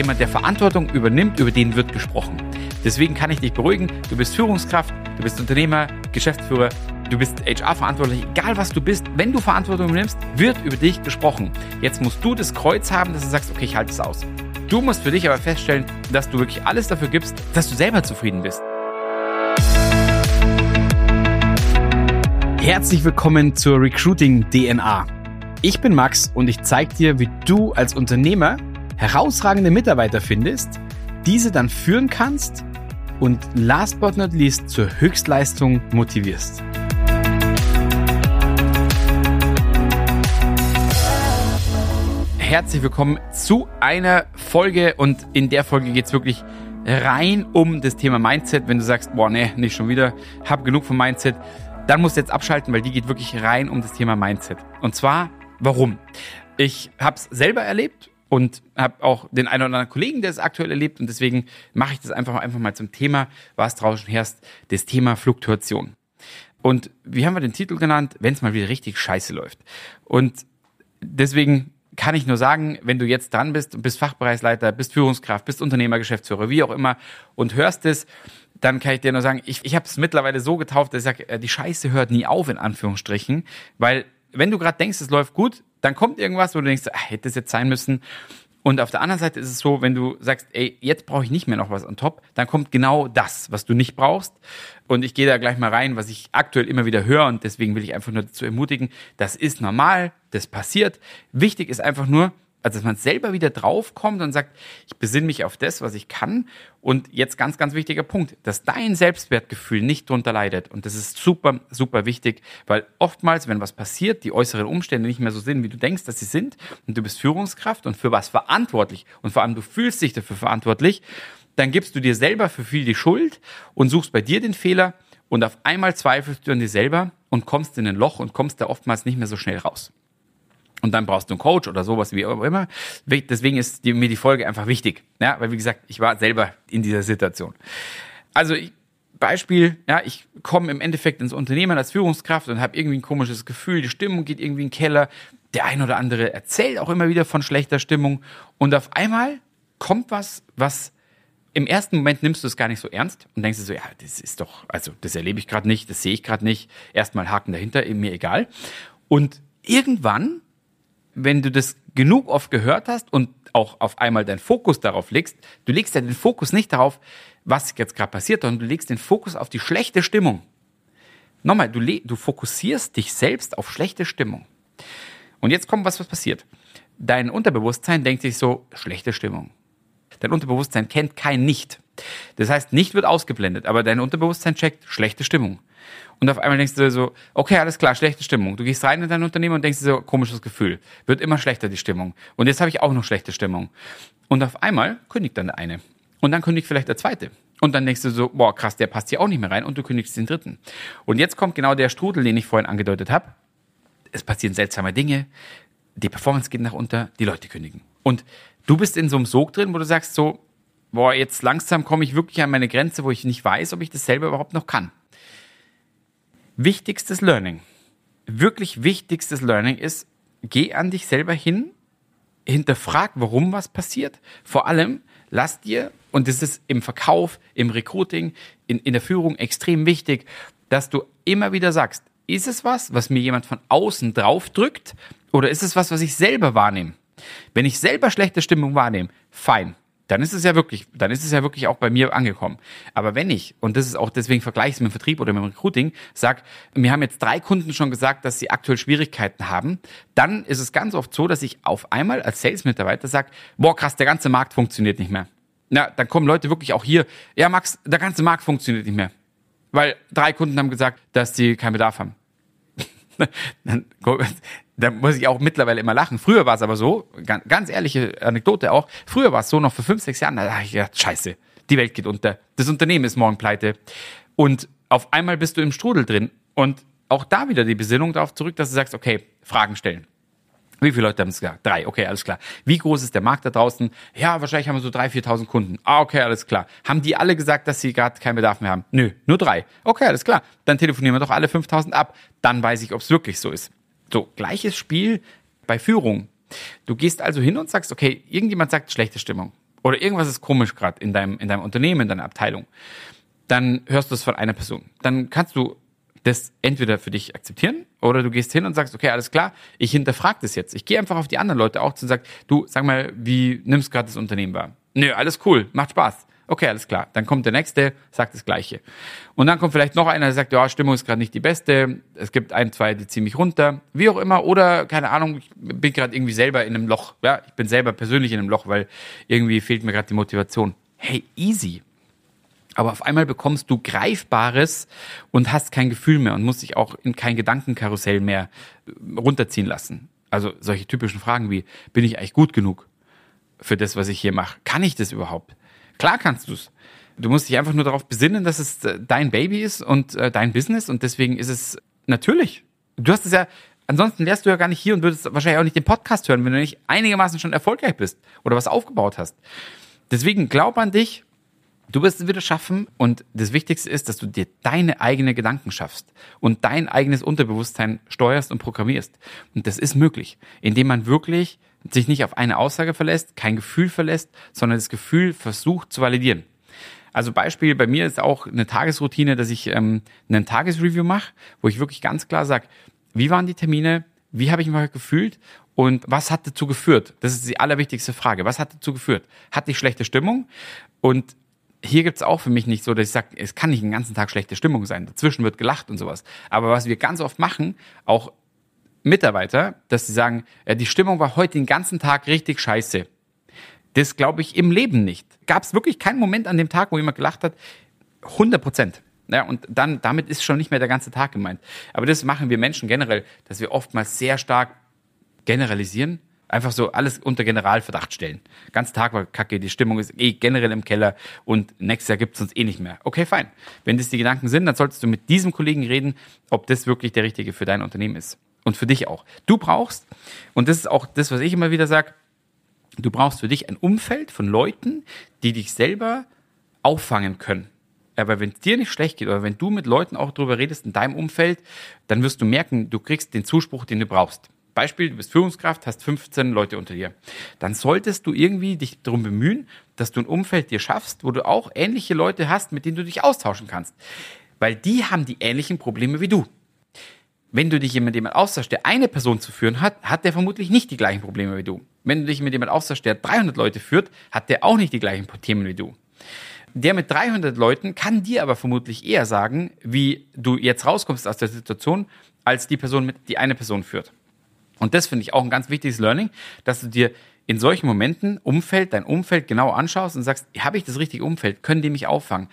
jemand, der Verantwortung übernimmt, über den wird gesprochen. Deswegen kann ich dich beruhigen, du bist Führungskraft, du bist Unternehmer, Geschäftsführer, du bist HR-verantwortlich, egal was du bist, wenn du Verantwortung übernimmst, wird über dich gesprochen. Jetzt musst du das Kreuz haben, dass du sagst, okay, ich halte es aus. Du musst für dich aber feststellen, dass du wirklich alles dafür gibst, dass du selber zufrieden bist. Herzlich willkommen zur Recruiting DNA. Ich bin Max und ich zeige dir, wie du als Unternehmer herausragende Mitarbeiter findest, diese dann führen kannst und last but not least zur Höchstleistung motivierst. Herzlich willkommen zu einer Folge und in der Folge geht es wirklich rein um das Thema Mindset. Wenn du sagst, boah, nee, nicht schon wieder, hab genug vom Mindset, dann musst du jetzt abschalten, weil die geht wirklich rein um das Thema Mindset. Und zwar, warum? Ich habe es selber erlebt und habe auch den einen oder anderen Kollegen, der es aktuell erlebt und deswegen mache ich das einfach, einfach mal zum Thema, was draußen herrscht, das Thema Fluktuation. Und wie haben wir den Titel genannt? Wenn es mal wieder richtig scheiße läuft. Und deswegen kann ich nur sagen, wenn du jetzt dran bist und bist Fachbereichsleiter, bist Führungskraft, bist Unternehmer, Geschäftsführer, wie auch immer und hörst es, dann kann ich dir nur sagen, ich, ich habe es mittlerweile so getauft, dass ich sage, äh, die Scheiße hört nie auf, in Anführungsstrichen, weil wenn du gerade denkst, es läuft gut, dann kommt irgendwas, wo du denkst, ach, hätte es jetzt sein müssen. Und auf der anderen Seite ist es so, wenn du sagst, ey, jetzt brauche ich nicht mehr noch was on top, dann kommt genau das, was du nicht brauchst. Und ich gehe da gleich mal rein, was ich aktuell immer wieder höre und deswegen will ich einfach nur dazu ermutigen, das ist normal, das passiert. Wichtig ist einfach nur, also dass man selber wieder draufkommt und sagt, ich besinne mich auf das, was ich kann. Und jetzt ganz, ganz wichtiger Punkt, dass dein Selbstwertgefühl nicht drunter leidet. Und das ist super, super wichtig, weil oftmals, wenn was passiert, die äußeren Umstände nicht mehr so sind, wie du denkst, dass sie sind, und du bist Führungskraft und für was verantwortlich und vor allem du fühlst dich dafür verantwortlich, dann gibst du dir selber für viel die Schuld und suchst bei dir den Fehler und auf einmal zweifelst du an dir selber und kommst in ein Loch und kommst da oftmals nicht mehr so schnell raus. Und dann brauchst du einen Coach oder sowas wie auch immer. Deswegen ist die, mir die Folge einfach wichtig. Ja, weil wie gesagt, ich war selber in dieser Situation. Also ich, Beispiel, ja, ich komme im Endeffekt ins Unternehmen als Führungskraft und habe irgendwie ein komisches Gefühl, die Stimmung geht irgendwie in den Keller. Der ein oder andere erzählt auch immer wieder von schlechter Stimmung und auf einmal kommt was, was im ersten Moment nimmst du es gar nicht so ernst und denkst dir so, ja, das ist doch, also das erlebe ich gerade nicht, das sehe ich gerade nicht. Erstmal Haken dahinter, mir egal. Und irgendwann wenn du das genug oft gehört hast und auch auf einmal deinen Fokus darauf legst, du legst ja den Fokus nicht darauf, was jetzt gerade passiert, sondern du legst den Fokus auf die schlechte Stimmung. Nochmal, du, du fokussierst dich selbst auf schlechte Stimmung. Und jetzt kommt was, was passiert. Dein Unterbewusstsein denkt sich so, schlechte Stimmung. Dein Unterbewusstsein kennt kein Nicht. Das heißt, nicht wird ausgeblendet, aber dein Unterbewusstsein checkt schlechte Stimmung. Und auf einmal denkst du so, okay, alles klar, schlechte Stimmung. Du gehst rein in dein Unternehmen und denkst dir so, komisches Gefühl. Wird immer schlechter, die Stimmung. Und jetzt habe ich auch noch schlechte Stimmung. Und auf einmal kündigt dann der eine. Und dann kündigt vielleicht der zweite. Und dann denkst du so, boah, krass, der passt hier auch nicht mehr rein. Und du kündigst den dritten. Und jetzt kommt genau der Strudel, den ich vorhin angedeutet habe. Es passieren seltsame Dinge. Die Performance geht nach unter. Die Leute kündigen. Und du bist in so einem Sog drin, wo du sagst so, boah, jetzt langsam komme ich wirklich an meine Grenze, wo ich nicht weiß, ob ich das selber überhaupt noch kann. Wichtigstes Learning, wirklich wichtigstes Learning ist, geh an dich selber hin, hinterfrag, warum was passiert. Vor allem, lass dir, und das ist im Verkauf, im Recruiting, in, in der Führung extrem wichtig, dass du immer wieder sagst, ist es was, was mir jemand von außen draufdrückt, oder ist es was, was ich selber wahrnehme? Wenn ich selber schlechte Stimmung wahrnehme, fein dann ist es ja wirklich, dann ist es ja wirklich auch bei mir angekommen. Aber wenn ich, und das ist auch deswegen vergleiche ich es mit dem Vertrieb oder mit dem Recruiting, sag, mir haben jetzt drei Kunden schon gesagt, dass sie aktuell Schwierigkeiten haben, dann ist es ganz oft so, dass ich auf einmal als Sales-Mitarbeiter sage, boah krass, der ganze Markt funktioniert nicht mehr. Na, dann kommen Leute wirklich auch hier, ja Max, der ganze Markt funktioniert nicht mehr. Weil drei Kunden haben gesagt, dass sie keinen Bedarf haben. Dann, da muss ich auch mittlerweile immer lachen. Früher war es aber so, ganz, ganz ehrliche Anekdote auch, früher war es so, noch vor fünf, sechs Jahren, da dachte ich, ja, scheiße, die Welt geht unter, das Unternehmen ist morgen pleite. Und auf einmal bist du im Strudel drin. Und auch da wieder die Besinnung darauf zurück, dass du sagst, okay, Fragen stellen. Wie viele Leute haben es gesagt? Drei, okay, alles klar. Wie groß ist der Markt da draußen? Ja, wahrscheinlich haben wir so drei, viertausend Kunden. Ah, okay, alles klar. Haben die alle gesagt, dass sie gerade keinen Bedarf mehr haben? Nö, nur drei. Okay, alles klar. Dann telefonieren wir doch alle 5000 ab. Dann weiß ich, ob es wirklich so ist. So, gleiches Spiel bei Führung. Du gehst also hin und sagst, okay, irgendjemand sagt schlechte Stimmung. oder irgendwas ist komisch gerade in deinem, in deinem Unternehmen, in deiner Abteilung, dann hörst du es von einer Person. Dann kannst du das entweder für dich akzeptieren oder du gehst hin und sagst, okay, alles klar, ich hinterfrage das jetzt. Ich gehe einfach auf die anderen Leute auch zu und sag, du, sag mal, wie nimmst gerade das Unternehmen wahr? Nö, alles cool, macht Spaß. Okay, alles klar. Dann kommt der nächste, sagt das Gleiche. Und dann kommt vielleicht noch einer, der sagt, ja, Stimmung ist gerade nicht die beste. Es gibt ein, zwei, die ziehen mich runter. Wie auch immer. Oder, keine Ahnung, ich bin gerade irgendwie selber in einem Loch. Ja, ich bin selber persönlich in einem Loch, weil irgendwie fehlt mir gerade die Motivation. Hey, easy. Aber auf einmal bekommst du Greifbares und hast kein Gefühl mehr und musst dich auch in kein Gedankenkarussell mehr runterziehen lassen. Also solche typischen Fragen wie, bin ich eigentlich gut genug für das, was ich hier mache? Kann ich das überhaupt? Klar kannst du es. Du musst dich einfach nur darauf besinnen, dass es äh, dein Baby ist und äh, dein Business und deswegen ist es natürlich. Du hast es ja, ansonsten wärst du ja gar nicht hier und würdest wahrscheinlich auch nicht den Podcast hören, wenn du nicht einigermaßen schon erfolgreich bist oder was aufgebaut hast. Deswegen glaub an dich, Du wirst es wieder schaffen und das Wichtigste ist, dass du dir deine eigenen Gedanken schaffst und dein eigenes Unterbewusstsein steuerst und programmierst. Und das ist möglich, indem man wirklich sich nicht auf eine Aussage verlässt, kein Gefühl verlässt, sondern das Gefühl versucht zu validieren. Also Beispiel bei mir ist auch eine Tagesroutine, dass ich ähm, einen Tagesreview mache, wo ich wirklich ganz klar sage, wie waren die Termine, wie habe ich mich gefühlt und was hat dazu geführt? Das ist die allerwichtigste Frage. Was hat dazu geführt? Hatte ich schlechte Stimmung? Und hier gibt's auch für mich nicht so, dass ich sage, es kann nicht den ganzen Tag schlechte Stimmung sein. Dazwischen wird gelacht und sowas. Aber was wir ganz oft machen, auch Mitarbeiter, dass sie sagen, ja, die Stimmung war heute den ganzen Tag richtig scheiße. Das glaube ich im Leben nicht. Gab es wirklich keinen Moment an dem Tag, wo jemand gelacht hat? 100 Prozent. Ja, und dann, damit ist schon nicht mehr der ganze Tag gemeint. Aber das machen wir Menschen generell, dass wir oftmals sehr stark generalisieren Einfach so alles unter Generalverdacht stellen. Ganz Tag war kacke, die Stimmung ist eh generell im Keller und nächstes Jahr gibt es uns eh nicht mehr. Okay, fein. Wenn das die Gedanken sind, dann solltest du mit diesem Kollegen reden, ob das wirklich der richtige für dein Unternehmen ist. Und für dich auch. Du brauchst, und das ist auch das, was ich immer wieder sage, du brauchst für dich ein Umfeld von Leuten, die dich selber auffangen können. Aber wenn es dir nicht schlecht geht oder wenn du mit Leuten auch drüber redest in deinem Umfeld, dann wirst du merken, du kriegst den Zuspruch, den du brauchst. Beispiel, du bist Führungskraft, hast 15 Leute unter dir. Dann solltest du irgendwie dich darum bemühen, dass du ein Umfeld dir schaffst, wo du auch ähnliche Leute hast, mit denen du dich austauschen kannst. Weil die haben die ähnlichen Probleme wie du. Wenn du dich mit jemand austauschst, der eine Person zu führen hat, hat der vermutlich nicht die gleichen Probleme wie du. Wenn du dich mit jemand austauschst, der 300 Leute führt, hat der auch nicht die gleichen Themen wie du. Der mit 300 Leuten kann dir aber vermutlich eher sagen, wie du jetzt rauskommst aus der Situation, als die Person, mit die eine Person führt. Und das finde ich auch ein ganz wichtiges Learning, dass du dir in solchen Momenten Umfeld, dein Umfeld genau anschaust und sagst, habe ich das richtige Umfeld? Können die mich auffangen?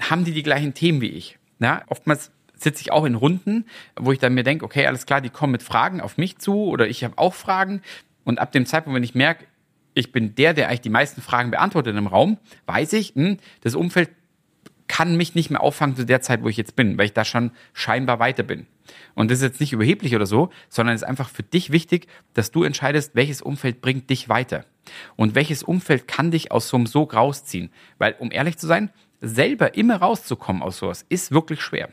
Haben die die gleichen Themen wie ich? Ja, oftmals sitze ich auch in Runden, wo ich dann mir denke, okay, alles klar, die kommen mit Fragen auf mich zu oder ich habe auch Fragen. Und ab dem Zeitpunkt, wenn ich merke, ich bin der, der eigentlich die meisten Fragen beantwortet im Raum, weiß ich, hm, das Umfeld kann mich nicht mehr auffangen zu der Zeit, wo ich jetzt bin, weil ich da schon scheinbar weiter bin. Und das ist jetzt nicht überheblich oder so, sondern es ist einfach für dich wichtig, dass du entscheidest, welches Umfeld bringt dich weiter. Und welches Umfeld kann dich aus so einem Sog rausziehen. Weil, um ehrlich zu sein, selber immer rauszukommen aus sowas, ist wirklich schwer.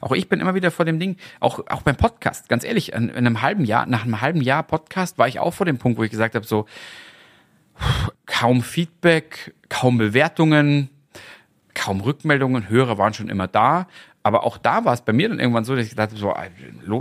Auch ich bin immer wieder vor dem Ding, auch, auch beim Podcast, ganz ehrlich, in, in einem halben Jahr, nach einem halben Jahr Podcast war ich auch vor dem Punkt, wo ich gesagt habe, so, kaum Feedback, kaum Bewertungen, kaum Rückmeldungen, Hörer waren schon immer da, aber auch da war es bei mir dann irgendwann so, dass ich dachte, so,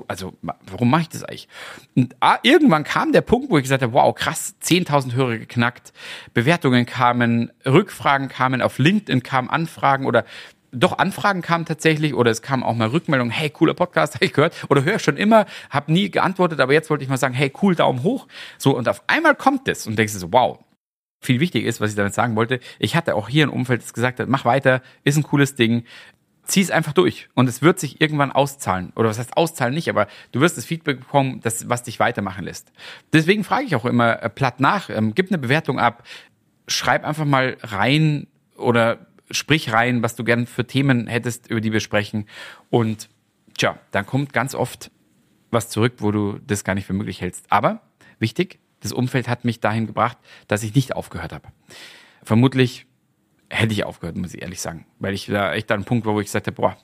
also warum mache ich das eigentlich? Und ah, irgendwann kam der Punkt, wo ich gesagt habe, wow, krass, 10.000 Hörer geknackt, Bewertungen kamen, Rückfragen kamen, auf LinkedIn kamen Anfragen oder doch Anfragen kamen tatsächlich oder es kamen auch mal Rückmeldungen, hey, cooler Podcast, habe ich gehört oder höre schon immer, habe nie geantwortet, aber jetzt wollte ich mal sagen, hey, cool, Daumen hoch. So und auf einmal kommt es und denkst du so, wow, viel wichtig ist, was ich damit sagen wollte, ich hatte auch hier ein Umfeld, das gesagt hat, mach weiter, ist ein cooles Ding, zieh es einfach durch und es wird sich irgendwann auszahlen. Oder was heißt auszahlen nicht, aber du wirst das Feedback bekommen, das, was dich weitermachen lässt. Deswegen frage ich auch immer äh, platt nach, ähm, gib eine Bewertung ab, schreib einfach mal rein oder sprich rein, was du gern für Themen hättest, über die wir sprechen. Und tja, dann kommt ganz oft was zurück, wo du das gar nicht für möglich hältst. Aber wichtig, das Umfeld hat mich dahin gebracht, dass ich nicht aufgehört habe. Vermutlich hätte ich aufgehört, muss ich ehrlich sagen. Weil ich da echt an einem Punkt war, wo ich gesagt habe, boah,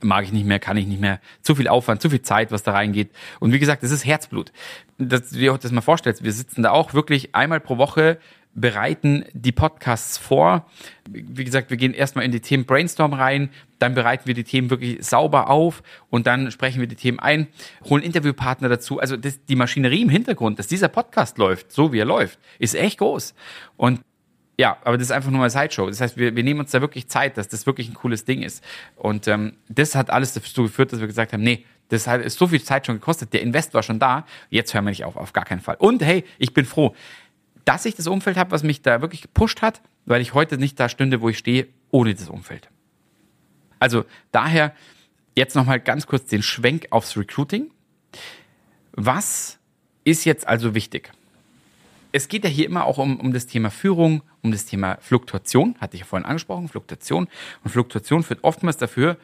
mag ich nicht mehr, kann ich nicht mehr. Zu viel Aufwand, zu viel Zeit, was da reingeht. Und wie gesagt, es ist Herzblut. Dass du dir das mal vorstellst, wir sitzen da auch wirklich einmal pro Woche bereiten die Podcasts vor. Wie gesagt, wir gehen erstmal in die Themen Brainstorm rein, dann bereiten wir die Themen wirklich sauber auf und dann sprechen wir die Themen ein, holen Interviewpartner dazu. Also das, die Maschinerie im Hintergrund, dass dieser Podcast läuft, so wie er läuft, ist echt groß. Und ja, aber das ist einfach nur eine Sideshow. Das heißt, wir, wir nehmen uns da wirklich Zeit, dass das wirklich ein cooles Ding ist. Und ähm, das hat alles dazu geführt, dass wir gesagt haben, nee, das hat ist so viel Zeit schon gekostet, der Invest war schon da, jetzt hören wir nicht auf, auf gar keinen Fall. Und hey, ich bin froh, dass ich das Umfeld habe, was mich da wirklich gepusht hat, weil ich heute nicht da stünde, wo ich stehe, ohne das Umfeld. Also daher jetzt nochmal ganz kurz den Schwenk aufs Recruiting. Was ist jetzt also wichtig? Es geht ja hier immer auch um, um das Thema Führung, um das Thema Fluktuation, hatte ich ja vorhin angesprochen, Fluktuation. Und Fluktuation führt oftmals dafür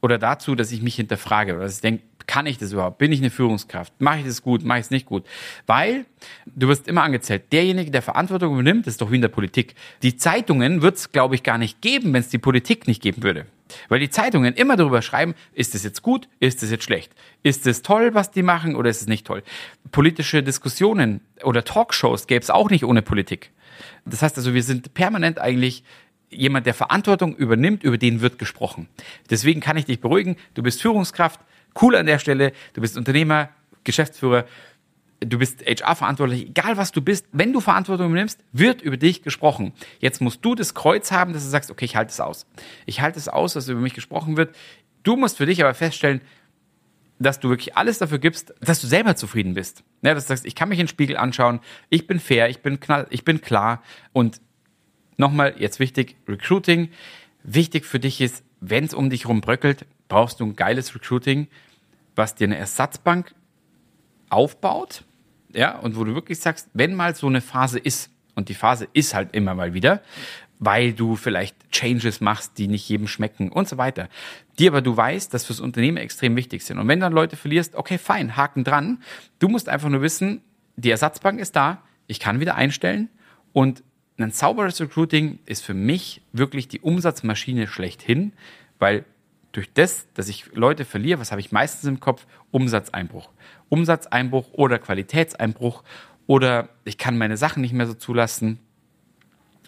oder dazu, dass ich mich hinterfrage, oder dass ich denke, kann ich das überhaupt? Bin ich eine Führungskraft? Mache ich das gut? Mache ich es nicht gut? Weil du wirst immer angezählt. Derjenige, der Verantwortung übernimmt, ist doch wie in der Politik. Die Zeitungen wird es, glaube ich, gar nicht geben, wenn es die Politik nicht geben würde. Weil die Zeitungen immer darüber schreiben, ist es jetzt gut, ist es jetzt schlecht? Ist es toll, was die machen oder ist es nicht toll? Politische Diskussionen oder Talkshows gäbe es auch nicht ohne Politik. Das heißt also, wir sind permanent eigentlich jemand, der Verantwortung übernimmt, über den wird gesprochen. Deswegen kann ich dich beruhigen, du bist Führungskraft, cool an der Stelle, du bist Unternehmer, Geschäftsführer, du bist HR-verantwortlich, egal was du bist, wenn du Verantwortung übernimmst, wird über dich gesprochen. Jetzt musst du das Kreuz haben, dass du sagst, okay, ich halte es aus. Ich halte es aus, dass über mich gesprochen wird. Du musst für dich aber feststellen, dass du wirklich alles dafür gibst, dass du selber zufrieden bist. Ja, dass du sagst, ich kann mich in den Spiegel anschauen, ich bin fair, ich bin knall, ich bin klar und nochmal, jetzt wichtig, Recruiting. Wichtig für dich ist, wenn es um dich herum bröckelt, brauchst du ein geiles Recruiting, was dir eine Ersatzbank aufbaut, ja, und wo du wirklich sagst, wenn mal so eine Phase ist, und die Phase ist halt immer mal wieder, weil du vielleicht Changes machst, die nicht jedem schmecken und so weiter, die aber du weißt, dass fürs Unternehmen extrem wichtig sind. Und wenn dann Leute verlierst, okay, fein, Haken dran. Du musst einfach nur wissen, die Ersatzbank ist da, ich kann wieder einstellen und ein sauberes Recruiting ist für mich wirklich die Umsatzmaschine schlechthin, weil durch das, dass ich Leute verliere, was habe ich meistens im Kopf? Umsatzeinbruch. Umsatzeinbruch oder Qualitätseinbruch oder ich kann meine Sachen nicht mehr so zulassen.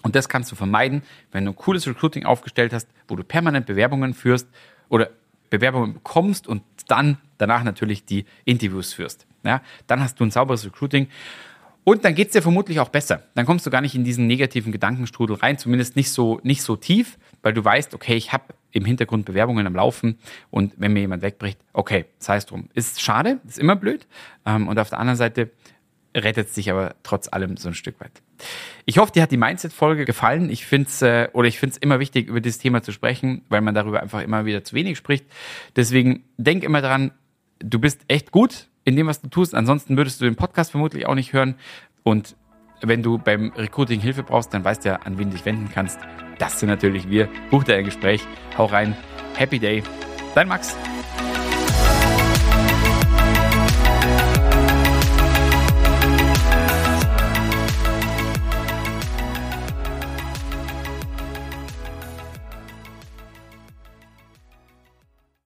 Und das kannst du vermeiden, wenn du ein cooles Recruiting aufgestellt hast, wo du permanent Bewerbungen führst oder Bewerbungen bekommst und dann danach natürlich die Interviews führst. Ja, dann hast du ein sauberes Recruiting und dann geht's dir vermutlich auch besser. Dann kommst du gar nicht in diesen negativen Gedankenstrudel rein, zumindest nicht so, nicht so tief, weil du weißt, okay, ich habe im Hintergrund Bewerbungen am Laufen und wenn mir jemand wegbricht, okay, sei es drum. Ist schade, ist immer blöd. Ähm, und auf der anderen Seite rettet es dich aber trotz allem so ein Stück weit. Ich hoffe, dir hat die Mindset-Folge gefallen. Ich finde es äh, oder ich finde es immer wichtig, über dieses Thema zu sprechen, weil man darüber einfach immer wieder zu wenig spricht. Deswegen denk immer dran, du bist echt gut in dem, was du tust. Ansonsten würdest du den Podcast vermutlich auch nicht hören. Und wenn du beim Recruiting Hilfe brauchst, dann weißt du ja, an wen du dich wenden kannst. Das sind natürlich wir. Buch dir ein Gespräch. Hau rein. Happy Day. Dein Max.